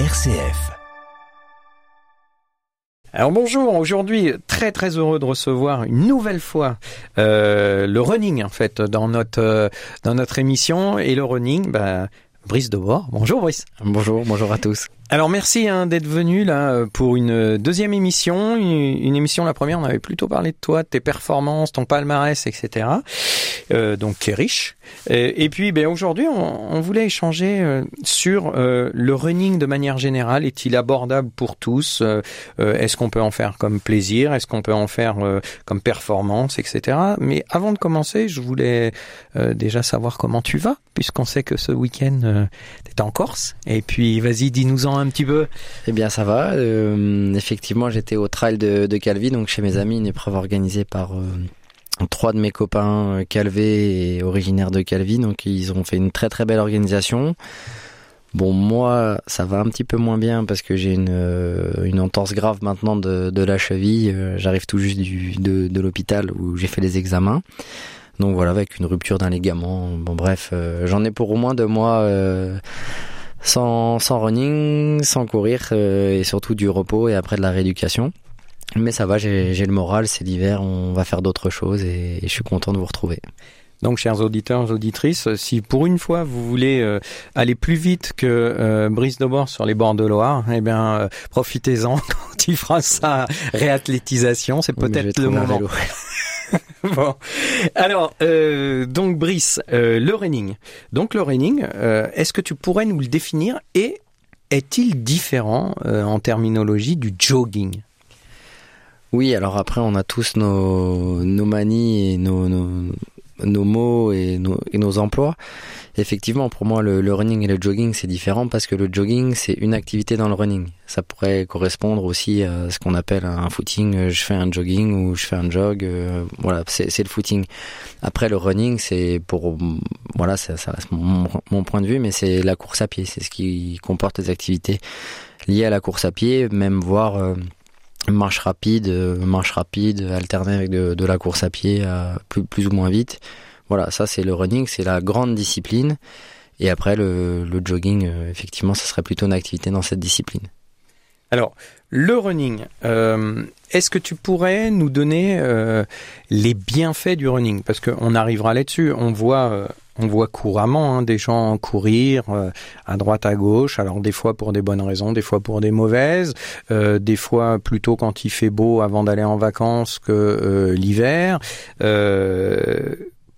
RCF. Alors bonjour, aujourd'hui très très heureux de recevoir une nouvelle fois euh, le running en fait dans notre euh, dans notre émission et le running, bah, Brice Debord. Bonjour Brice. Bonjour, bonjour à tous. Alors merci hein, d'être venu là pour une deuxième émission, une, émission la première on avait plutôt parlé de toi, de tes performances, ton palmarès, etc. Euh, donc qui est riche. Et, puis ben, aujourd'hui on, voulait échanger euh, sur euh, le running de manière générale. Est-il abordable pour tous euh, Est-ce qu'on peut en faire comme plaisir Est-ce qu'on peut en faire comme performance, etc. Mais avant de commencer, je voulais déjà savoir comment tu vas, puisqu'on sait que ce week-end tu es en Corse. Et puis vas-y, dis-nous-en un petit peu Eh bien, ça va. Euh, effectivement, j'étais au trail de, Calvi, donc chez mes amis, une épreuve organisée par euh, trois de mes copains euh, calvés et originaires de Calvi. Donc, ils ont fait une très très belle organisation. Bon, moi, ça va un petit peu moins bien parce que j'ai une, entorse grave maintenant de, la cheville. J'arrive tout juste de, l'hôpital où j'ai fait les examens. Donc voilà, avec une rupture d'un ligament. Bon, bref, j'en ai pour au moins deux mois sans, sans running, sans courir euh, et surtout du repos et après de la rééducation. Mais ça va, j'ai le moral, c'est l'hiver, on va faire d'autres choses et, et, je suis content de vous retrouver. Donc, chers auditeurs, auditrices, si pour une fois vous voulez euh, aller plus vite que euh, Brice de Bord sur les bords de Loire, eh bien, euh, profitez-en quand il fera sa réathlétisation. C'est peut-être oui, le moment. bon, alors euh, donc Brice, euh, le running. Donc le running, euh, est-ce que tu pourrais nous le définir et est-il différent en terminologie du jogging? Oui, alors après on a tous nos, nos manies et nos, nos, nos mots et nos, emplois. Effectivement, pour moi, le, running et le jogging, c'est différent parce que le jogging, c'est une activité dans le running. Ça pourrait correspondre aussi à ce qu'on appelle un footing. Je fais un jogging ou je fais un jog. Euh, voilà, c'est le footing. Après, le running, c'est pour, voilà, ça, reste mon, mon point de vue, mais c'est la course à pied. C'est ce qui comporte les activités liées à la course à pied, même voir euh, marche rapide, marche rapide, alternée avec de, de la course à pied à plus, plus ou moins vite. Voilà, ça c'est le running, c'est la grande discipline. Et après, le, le jogging, euh, effectivement, ça serait plutôt une activité dans cette discipline. Alors, le running, euh, est-ce que tu pourrais nous donner euh, les bienfaits du running? Parce qu'on arrivera là-dessus. On voit, euh, on voit couramment hein, des gens courir euh, à droite, à gauche. Alors des fois pour des bonnes raisons, des fois pour des mauvaises, euh, des fois plutôt quand il fait beau avant d'aller en vacances que euh, l'hiver.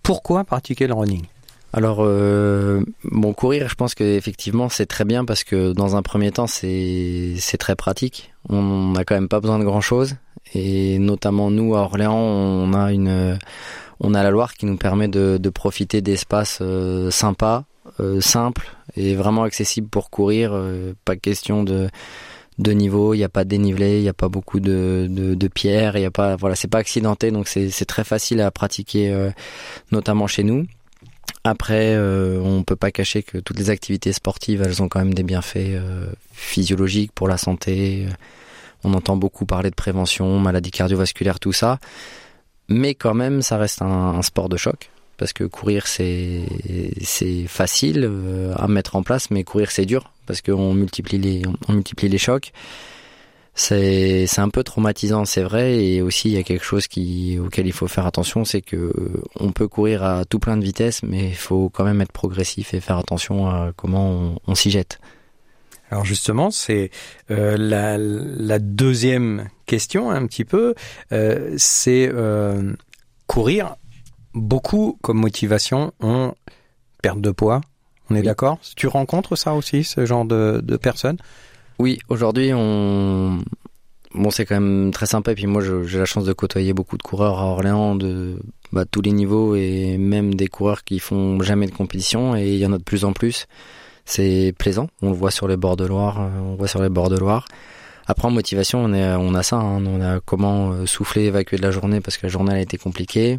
pourquoi pratiquer le running? Alors, euh, bon, courir, je pense que effectivement c'est très bien parce que dans un premier temps c'est c'est très pratique. On n'a quand même pas besoin de grand chose et notamment nous à Orléans, on a une on a la Loire qui nous permet de, profiter d'espaces euh, sympas, euh, simples et vraiment accessibles pour courir. Euh, pas question de niveau, il n'y a pas de dénivelé, il n'y a pas beaucoup de, pierres, il y a pas voilà, c'est pas accidenté donc c'est très facile à pratiquer euh, notamment chez nous. Après, euh, on peut pas cacher que toutes les activités sportives, elles ont quand même des bienfaits physiologiques pour la santé. On entend beaucoup parler de prévention, maladies cardiovasculaires, tout ça. Mais quand même, ça reste un, sport de choc. Parce que courir, c'est c'est facile euh, à mettre en place, mais courir, c'est dur. Parce qu'on multiplie les, on multiplie les chocs c'est c'est un peu traumatisant, c'est vrai, et aussi il y a quelque chose qui auquel il faut faire attention, c'est que on peut courir à tout plein de vitesse, mais il faut quand même être progressif et faire attention à comment on s'y jette. Alors justement, c'est euh, la, la, deuxième question un petit peu, euh, c'est euh, courir. Beaucoup comme motivation ont perte de poids. On est oui. d'accord? Tu rencontres ça aussi, ce genre de, de personnes? Oui, aujourd'hui, on. Bon, c'est quand même très sympa. Et puis moi, j'ai la chance de côtoyer beaucoup de coureurs à Orléans de bah, tous les niveaux et même des coureurs qui font jamais de compétition. Et il y en a de plus en plus. C'est plaisant. On le voit sur les bords de Loire. On le voit sur les bords de Loire. Après, en motivation, on, est, on a ça. Hein. On a comment souffler, évacuer de la journée parce que la journée a été compliquée.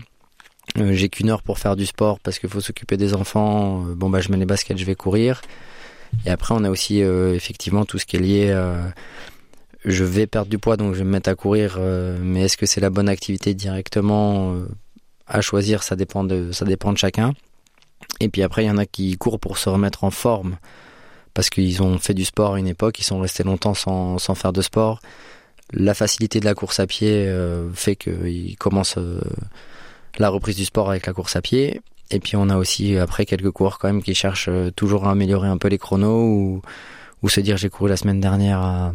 Euh, j'ai qu'une heure pour faire du sport parce qu'il faut s'occuper des enfants. Bon, bah, je mets les baskets, je vais courir. Et après, on a aussi euh, effectivement tout ce qui est lié. Euh, je vais perdre du poids, donc je vais me mettre à courir. Euh, mais est-ce que c'est la bonne activité directement à choisir Ça dépend de ça dépend de chacun. Et puis après, il y en a qui courent pour se remettre en forme parce qu'ils ont fait du sport à une époque, ils sont restés longtemps sans, sans faire de sport. La facilité de la course à pied euh, fait qu'ils commencent euh, la reprise du sport avec la course à pied. Et puis on a aussi après quelques coureurs quand même qui cherchent euh, toujours à améliorer un peu les chronos ou, ou se dire j'ai couru la semaine dernière à,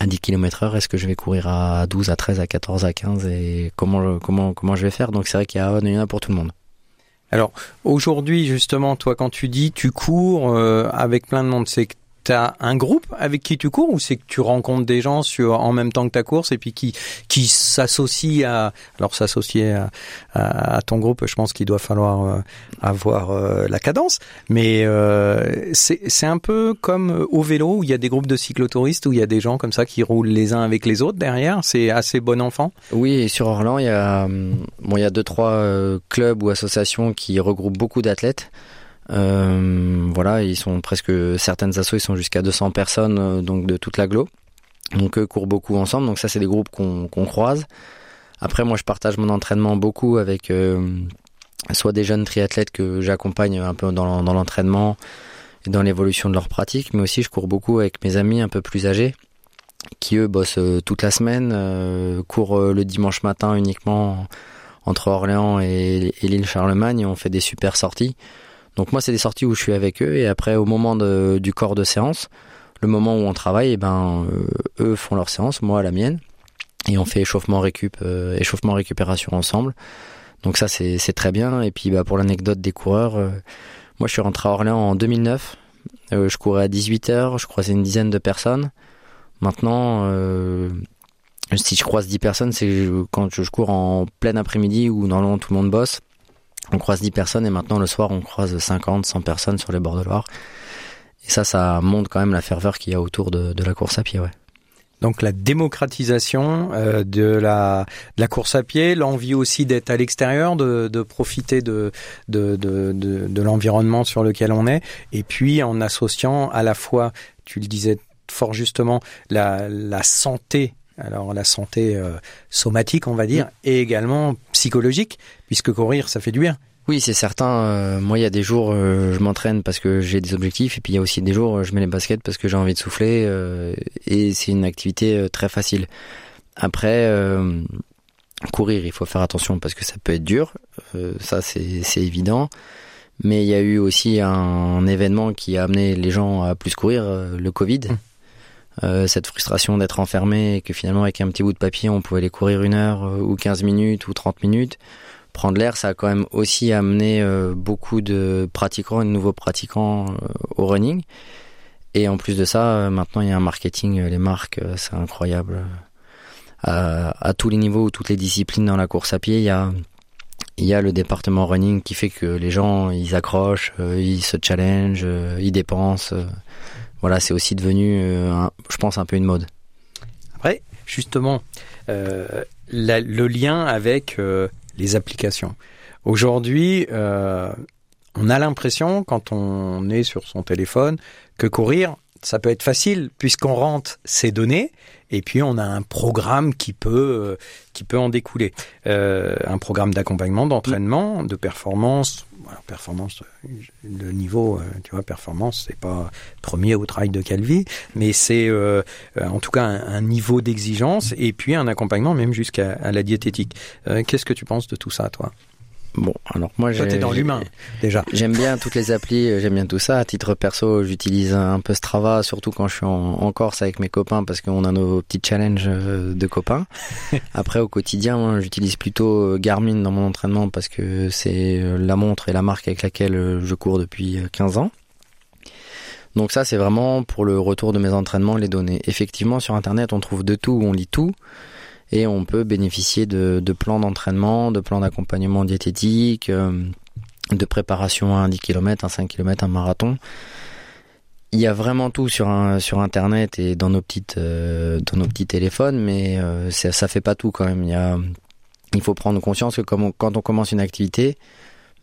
à 10 km heure, est-ce que je vais courir à 12, à 13, à 14, à 15 et comment, comment, comment je vais faire? Donc c'est vrai qu'il y, y en a pour tout le monde. Alors aujourd'hui justement, toi quand tu dis tu cours euh, avec plein de monde, c'est tu as un groupe avec qui tu cours ou c'est que tu rencontres des gens sur en même temps que ta course et puis qui qui s'associent à alors s'associer à, à, ton groupe je pense qu'il doit falloir euh, avoir euh, la cadence. Mais euh, c'est un peu comme au vélo où il y a des groupes de cyclotouristes où il y a des gens comme ça qui roulent les uns avec les autres derrière. C'est assez bon enfant. Oui et sur Orlan il y a bon il y a deux trois clubs ou associations qui regroupent beaucoup d'athlètes voilà, ils sont presque certaines assos, ils sont jusqu'à 200 personnes euh, donc de toute l'agglo. Donc eux courent beaucoup ensemble. Donc ça, c'est des groupes qu'on croise. Après, moi, je partage mon entraînement beaucoup avec euh, soit des jeunes triathlètes que j'accompagne un peu dans, l'entraînement et dans l'évolution de leur pratique, mais aussi je cours beaucoup avec mes amis un peu plus âgés qui eux bossent toute la semaine, euh, courent le dimanche matin uniquement entre Orléans et, et l'île Charlemagne et on fait des super sorties. Donc moi, c'est des sorties où je suis avec eux et après, au moment de, du corps de séance, le moment où on travaille, et eh ben, euh, eux font leur séance, moi la mienne, et on fait échauffement récup, euh, échauffement récupération ensemble. Donc ça, c'est très bien. Et puis, bah, pour l'anecdote des coureurs, euh, moi, je suis rentré à Orléans en 2009. je courais à 18 heures, je croisais une dizaine de personnes. Maintenant, si je croise 10 personnes, c'est quand je cours en plein après-midi où normalement tout le monde bosse on croise 10 personnes et maintenant le soir on croise 50, 100 personnes sur les bords de Loire. Et ça, ça montre quand même la ferveur qu'il y a autour de, la course à pied, ouais. Donc la démocratisation euh, de, la, course à pied, l'envie aussi d'être à l'extérieur, de, profiter de, l'environnement sur lequel on est, et puis en associant à la fois, tu le disais fort justement, la santé alors la santé euh, somatique, on va dire, et également psychologique, puisque courir, ça fait du bien. Oui, c'est certain. Euh, moi, il y a des jours, euh, je m'entraîne parce que j'ai des objectifs, et puis il y a aussi des jours, je mets les baskets parce que j'ai envie de souffler, et c'est une activité très facile. Après, courir, il faut faire attention parce que ça peut être dur, ça c'est évident. Mais il y a eu aussi un, événement qui a amené les gens à plus courir, le Covid. Hum. Euh, cette frustration d'être enfermé et que finalement avec un petit bout de papier on pouvait aller courir une heure euh, ou 15 minutes ou 30 minutes. Prendre l'air, ça a quand même aussi amené euh, beaucoup de pratiquants et de nouveaux pratiquants au running. Et en plus de ça, maintenant il y a un marketing, les marques, c'est incroyable. À, à, tous les niveaux, toutes les disciplines dans la course à pied, il y a, il y a le département running qui fait que les gens, ils accrochent, ils se challengent, ils dépensent voilà, c'est aussi devenu, euh, je pense, un peu une mode. Après, justement, euh, le lien avec euh, les applications. Aujourd'hui, on a l'impression, quand on est sur son téléphone, que courir, ça peut être facile puisqu'on rentre ses données et puis on a un programme qui peut qui peut en découler, un programme d'accompagnement, d'entraînement, de performance, performance, le niveau, euh, tu vois, performance, c'est pas premier au trail de Calvi, mais c'est euh, en tout cas un, niveau d'exigence et puis un accompagnement même jusqu'à la diététique. Euh, qu'est-ce que tu penses de tout ça, toi? Bon, alors moi, j'ai. dans l'humain, déjà. J'aime bien toutes les applis, euh, j'aime bien tout ça. À titre perso, j'utilise un peu Strava, surtout quand je suis en, Corse avec mes copains, parce qu'on a nos petits challenges euh, de copains. Après, au quotidien, j'utilise plutôt euh, Garmin dans mon entraînement, parce que c'est la montre et la marque avec laquelle je cours depuis 15 ans. Donc ça, c'est vraiment pour le retour de mes entraînements, les données. Effectivement, sur Internet, on trouve de tout, on lit tout et on peut bénéficier de, de plans d'entraînement, de plans d'accompagnement diététique, euh, de préparation à un 10 km, un 5 km, un marathon. Il y a vraiment tout sur un, sur internet et dans nos petites euh, dans nos petits téléphones, mais euh, ça, ça fait pas tout quand même. Il y a il faut prendre conscience que quand on commence une activité,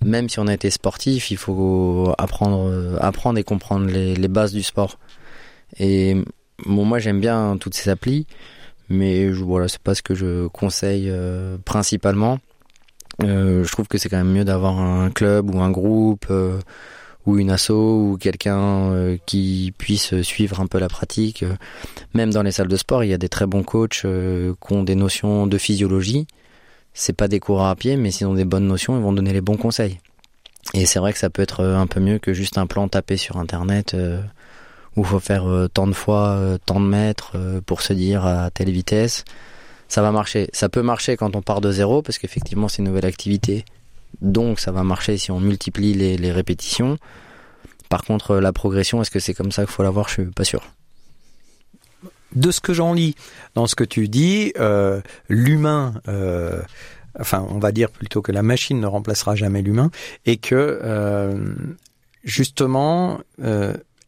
même si on a été sportif, il faut apprendre apprendre et comprendre les, les bases du sport. Et bon, moi j'aime bien toutes ces applis mais je, voilà, c'est pas ce que je conseille euh, principalement. Euh, je trouve que c'est quand même mieux d'avoir un club ou un groupe euh, ou une asso ou quelqu'un qui puisse suivre un peu la pratique. Même dans les salles de sport, il y a des très bons coachs qui ont des notions de physiologie. C'est pas des coureurs à pied, mais s'ils ont des bonnes notions, ils vont donner les bons conseils. Et c'est vrai que ça peut être un peu mieux que juste un plan tapé sur internet où faut faire tant de fois tant de mètres pour se dire à telle vitesse ça va marcher. Ça peut marcher quand on part de zéro, parce qu'effectivement c'est une nouvelle activité. Donc ça va marcher si on multiplie les, répétitions. Par contre, la progression, est-ce que c'est comme ça qu'il faut l'avoir? Je suis pas sûr. De ce que j'en lis dans ce que tu dis, euh, l'humain, euh, enfin on va dire plutôt que la machine ne remplacera jamais l'humain, et que euh, justement,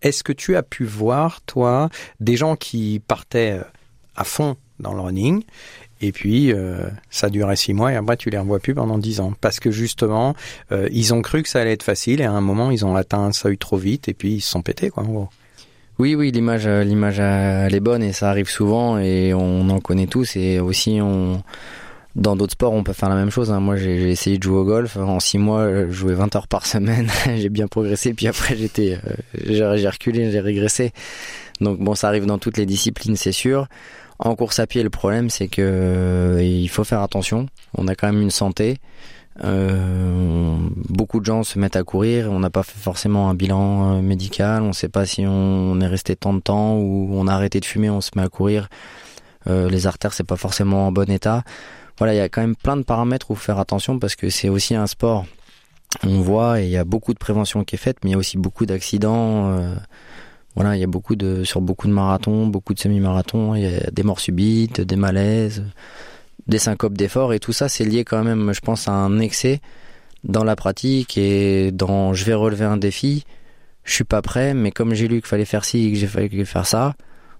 est-ce que tu as pu voir, toi, des gens qui partaient à fond dans le running. Et puis, euh, ça durait six mois et après, tu les revois plus pendant dix ans? Parce que justement, euh, ils ont cru que ça allait être facile et à un moment, ils ont atteint un seuil trop vite et puis ils se sont pétés, quoi, en gros. Oui, oui, l'image, euh, l'image, elle est bonne et ça arrive souvent et on en connaît tous et aussi on, dans d'autres sports, on peut faire la même chose. Hein. Moi, j'ai essayé de jouer au golf. En six mois, je jouais 20 heures par semaine. j'ai bien progressé. Puis après, j'étais, j'ai reculé, j'ai régressé. Donc bon, ça arrive dans toutes les disciplines, c'est sûr. En course à pied, le problème, c'est que euh, il faut faire attention. On a quand même une santé. Euh, beaucoup de gens se mettent à courir. On n'a pas fait forcément un bilan euh, médical. On ne sait pas si on est resté tant de temps ou on a arrêté de fumer, on se met à courir. les artères, c'est pas forcément en bon état. Voilà, il y a quand même plein de paramètres où faire attention parce que c'est aussi un sport. On voit et il y a beaucoup de prévention qui est faite, mais il y a aussi beaucoup d'accidents. Voilà, il y a beaucoup de sur beaucoup de marathons, beaucoup de semi-marathons, il y a des morts subites, des malaises, des syncopes d'effort et tout ça c'est lié quand même, je pense, à un excès dans la pratique et dans je vais relever un défi, je suis pas prêt, mais comme j'ai lu qu'il fallait faire ci et que j'ai fallu faire ça,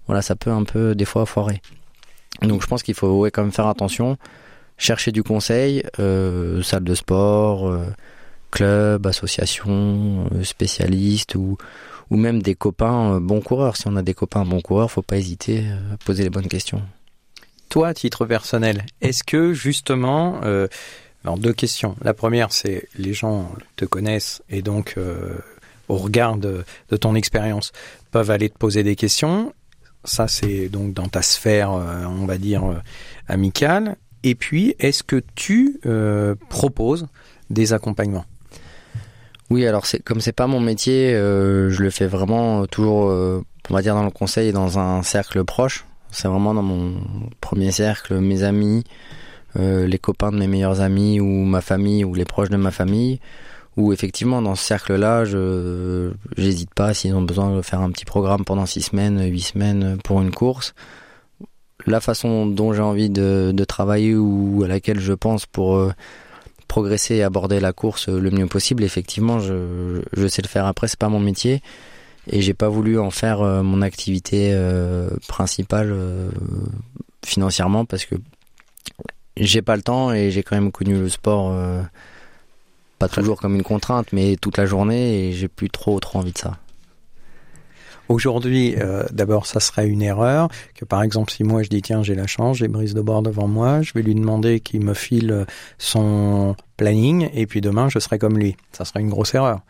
voilà, ça peut un peu des fois foirer. Donc je pense qu'il faut quand même faire attention, chercher du conseil, euh, salle de sport, euh, club, association, euh, spécialiste ou ou même des copains bons coureurs. Si on a des copains bons coureurs, faut pas hésiter à poser les bonnes questions. Toi, à titre personnel, est-ce que justement, alors deux questions. La première, c'est les gens te connaissent et donc au regard de ton expérience peuvent aller te poser des questions. Ça, c'est donc dans ta sphère, on va dire amicale. Et puis, est-ce que tu proposes des accompagnements? Oui, alors c'est comme c'est pas mon métier, euh, je le fais vraiment toujours, euh, on va dire dans le conseil, dans un cercle proche. C'est vraiment dans mon premier cercle, mes amis, euh, les copains de mes meilleurs amis ou ma famille ou les proches de ma famille. Ou effectivement dans ce cercle-là, je j'hésite pas s'ils ont besoin de faire un petit programme pendant six semaines, huit semaines pour une course. La façon dont j'ai envie de, travailler ou à laquelle je pense pour progresser et aborder la course le mieux possible. Effectivement, je, sais le faire après, c'est pas mon métier et j'ai pas voulu en faire euh, mon activité euh, principale euh, financièrement parce que j'ai pas le temps et j'ai quand même connu le sport pas toujours comme une contrainte mais toute la journée et j'ai plus trop trop envie de ça. Aujourd'hui, euh, d'abord, ça serait une erreur que, par exemple, si moi je dis tiens, j'ai la chance, j'ai Brise de bord devant moi, je vais lui demander qu'il me file son planning, et puis demain, je serai comme lui. Ça serait une grosse erreur.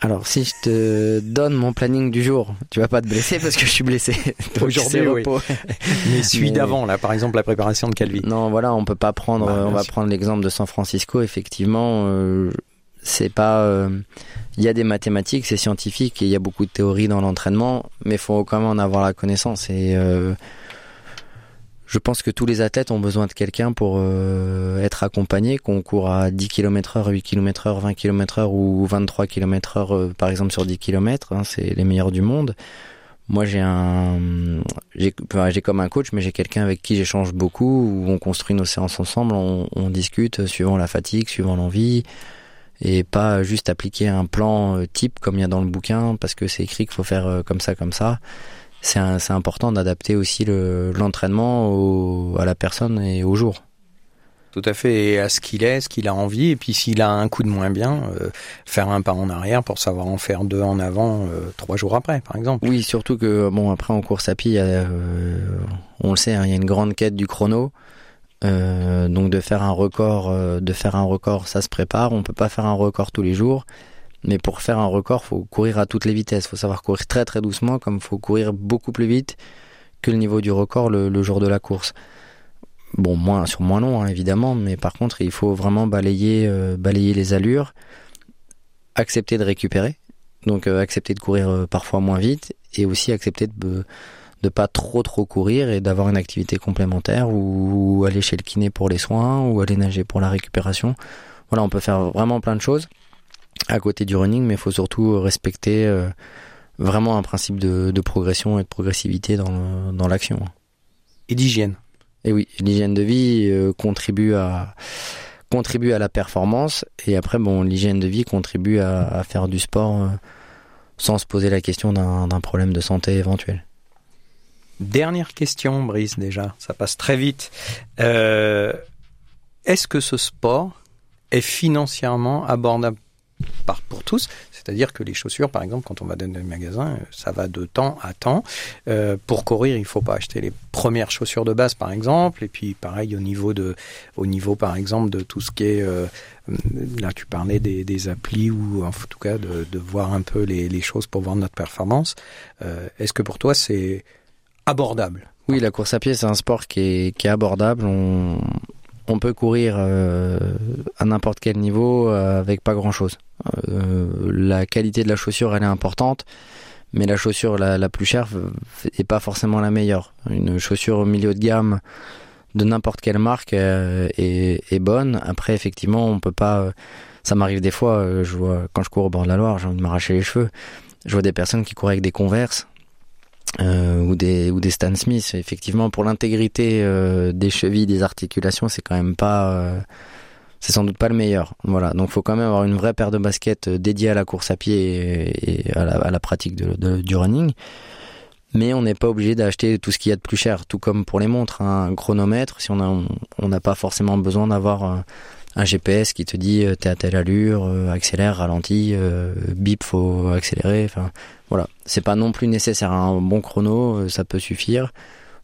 Alors, si je te donne mon planning du jour, tu vas pas te blesser parce que je suis blessé. Aujourd'hui, oui. Mais celui d'avant, là, par exemple, la préparation de Calvi. Non, voilà, on peut pas prendre. Bah, on va prendre l'exemple de San Francisco. Effectivement, euh, c'est pas. Euh, il y a des mathématiques, c'est scientifique et il y a beaucoup de théories dans l'entraînement, mais il faut quand même en avoir la connaissance. Et euh, je pense que tous les athlètes ont besoin de quelqu'un pour euh, être accompagné, qu'on court à 10 km heure, 8 km heure, 20 km heure ou 23 km heure, euh, par exemple sur 10 km, hein, c'est les meilleurs du monde. Moi, j'ai un, j'ai, comme un coach, mais j'ai quelqu'un avec qui j'échange beaucoup, où on construit nos séances ensemble, on discute suivant la fatigue, suivant l'envie, et pas juste appliquer un plan euh, type comme il y a dans le bouquin parce que c'est écrit qu'il faut faire euh, comme ça comme ça c'est important d'adapter aussi l'entraînement à la personne et au jour tout à fait, et à ce qu'il est, ce qu'il a envie, et puis s'il a un coup de moins bien, euh, faire un pas en arrière pour savoir en faire deux en avant trois jours après, par exemple. Oui, surtout que bon après en course à pied, on le sait, hein, il y a une grande quête du chrono. Euh, donc de faire un record, euh, de faire un record, ça se prépare. On peut pas faire un record tous les jours, Mais pour faire un record, faut courir à toutes les vitesses. Faut savoir courir très très doucement, comme faut courir beaucoup plus vite que le niveau du record le, jour de la course. Bon, moins sur moins long hein, évidemment, mais par contre, il faut vraiment balayer euh, balayer les allures, accepter de récupérer, donc accepter de courir parfois moins vite et aussi accepter de de pas trop trop courir et d'avoir une activité complémentaire ou, aller chez le kiné pour les soins ou aller nager pour la récupération. Voilà, on peut faire vraiment plein de choses à côté du running, mais il faut surtout respecter euh, vraiment un principe de, de, progression et de progressivité dans, dans l'action. Et d'hygiène. Et oui, l'hygiène de vie euh, contribue à contribue à la performance et après bon l'hygiène de vie contribue à, à faire du sport euh, sans se poser la question d'un problème de santé éventuel. Dernière question, Brice, déjà, ça passe très vite. Euh, Est-ce que ce sport est financièrement abordable par, pour tous, c'est-à-dire que les chaussures, par exemple, quand on va dans un magasin, ça va de temps à temps. Euh, pour courir, il faut pas acheter les premières chaussures de base, par exemple, et puis pareil au niveau de, au niveau, par exemple, de tout ce qui est, euh, là tu parlais des, des, applis ou en tout cas de, de voir un peu les, les, choses pour voir notre performance. Euh, Est-ce que pour toi c'est abordable. Oui, la course à pied, c'est un sport qui est, abordable. On, peut courir euh, à n'importe quel niveau euh, avec pas grand-chose. Euh, la qualité de la chaussure, elle est importante, mais la chaussure la, plus chère est pas forcément la meilleure. Une chaussure au milieu de gamme de n'importe quelle marque est, bonne. Après, effectivement, on peut pas. Ça m'arrive des fois. Quand je cours au bord de la Loire, j'ai envie de m'arracher les cheveux. Je vois des personnes qui courent avec des Converse euh, ou des ou des Stan Smith. Effectivement, pour l'intégrité euh, des chevilles, des articulations, c'est quand même pas, euh, c'est sans doute pas le meilleur. Voilà, donc faut quand même avoir une vraie paire de baskets euh, dédiée à la course à pied et, à, la, pratique de, du running. Mais on n'est pas obligé d'acheter tout ce qu'il y a de plus cher, tout comme pour les montres, hein. un chronomètre. Si on a, on n'a pas forcément besoin d'avoir un GPS qui te dit euh, t'es à telle allure, euh, accélère, ralentit, euh, bip, faut accélérer. Enfin, voilà. C'est pas non plus nécessaire. Un bon chrono, ça peut suffire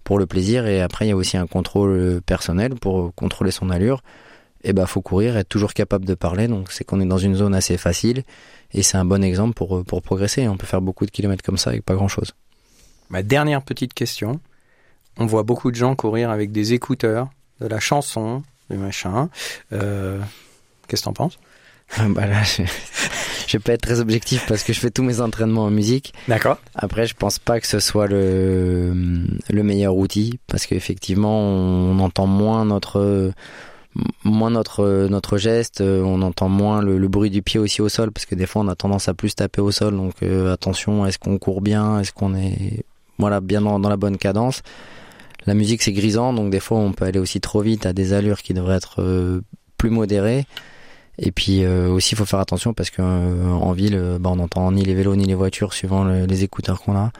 pour le plaisir. Et après, il y a aussi un contrôle personnel pour contrôler son allure. Et ben, faut courir, être toujours capable de parler. Donc, c'est qu'on est dans une zone assez facile. Et c'est un bon exemple pour, pour progresser. On peut faire beaucoup de kilomètres comme ça avec pas grand chose. Ma dernière petite question. On voit beaucoup de gens courir avec des écouteurs, de la chanson, le machin. Euh, Qu'est-ce que t'en penses? Bah là, je, je vais pas être très objectif parce que je fais tous mes entraînements en musique. D'accord. Après, je pense pas que ce soit le, le meilleur outil parce qu'effectivement, on entend moins notre moins notre notre geste, on entend moins le, le, bruit du pied aussi au sol parce que des fois on a tendance à plus taper au sol. Donc euh, attention, est-ce qu'on court bien, est-ce qu'on est voilà bien dans, dans la bonne cadence? La musique c'est grisant, donc des fois on peut aller aussi trop vite à des allures qui devraient être euh, plus modérées. Et puis euh, aussi il faut faire attention parce qu'en euh, ville, bah, on n'entend ni les vélos ni les voitures suivant les écouteurs qu'on a.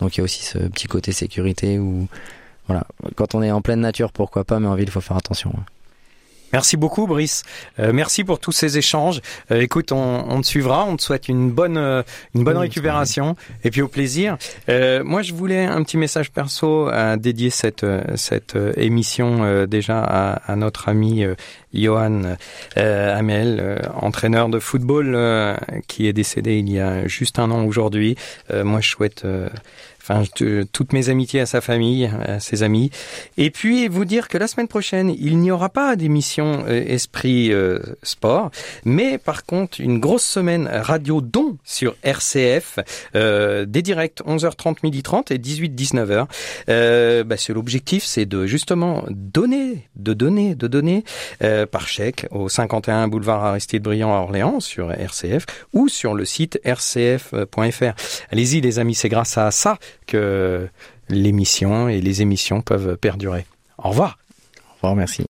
Donc il y a aussi ce petit côté sécurité où voilà, quand on est en pleine nature, pourquoi pas, mais en ville il faut faire attention. Merci beaucoup, Brice. Euh, merci pour tous ces échanges. Euh, écoute, on, on, te suivra. On te souhaite une bonne, euh, une bonne récupération et puis au plaisir. Euh, moi, je voulais un petit message perso à dédier cette, cette émission déjà à, à, notre ami Johan Hamel, entraîneur de football qui est décédé il y a juste un an aujourd'hui. moi, je souhaite enfin toutes mes amitiés à sa famille, à ses amis. Et puis vous dire que la semaine prochaine, il n'y aura pas d'émission euh, Esprit euh, Sport, mais par contre une grosse semaine radio don sur RCF, euh, des directs 11h30, 12h30 et 18-19h. Euh, bah, c'est l'objectif, c'est de justement donner, de donner, de donner euh, par chèque au 51 boulevard Aristide Briand à Orléans sur RCF ou sur le site rcf.fr. Allez-y les amis, c'est grâce à ça que l'émission et les émissions peuvent perdurer. Au revoir. Au revoir, merci.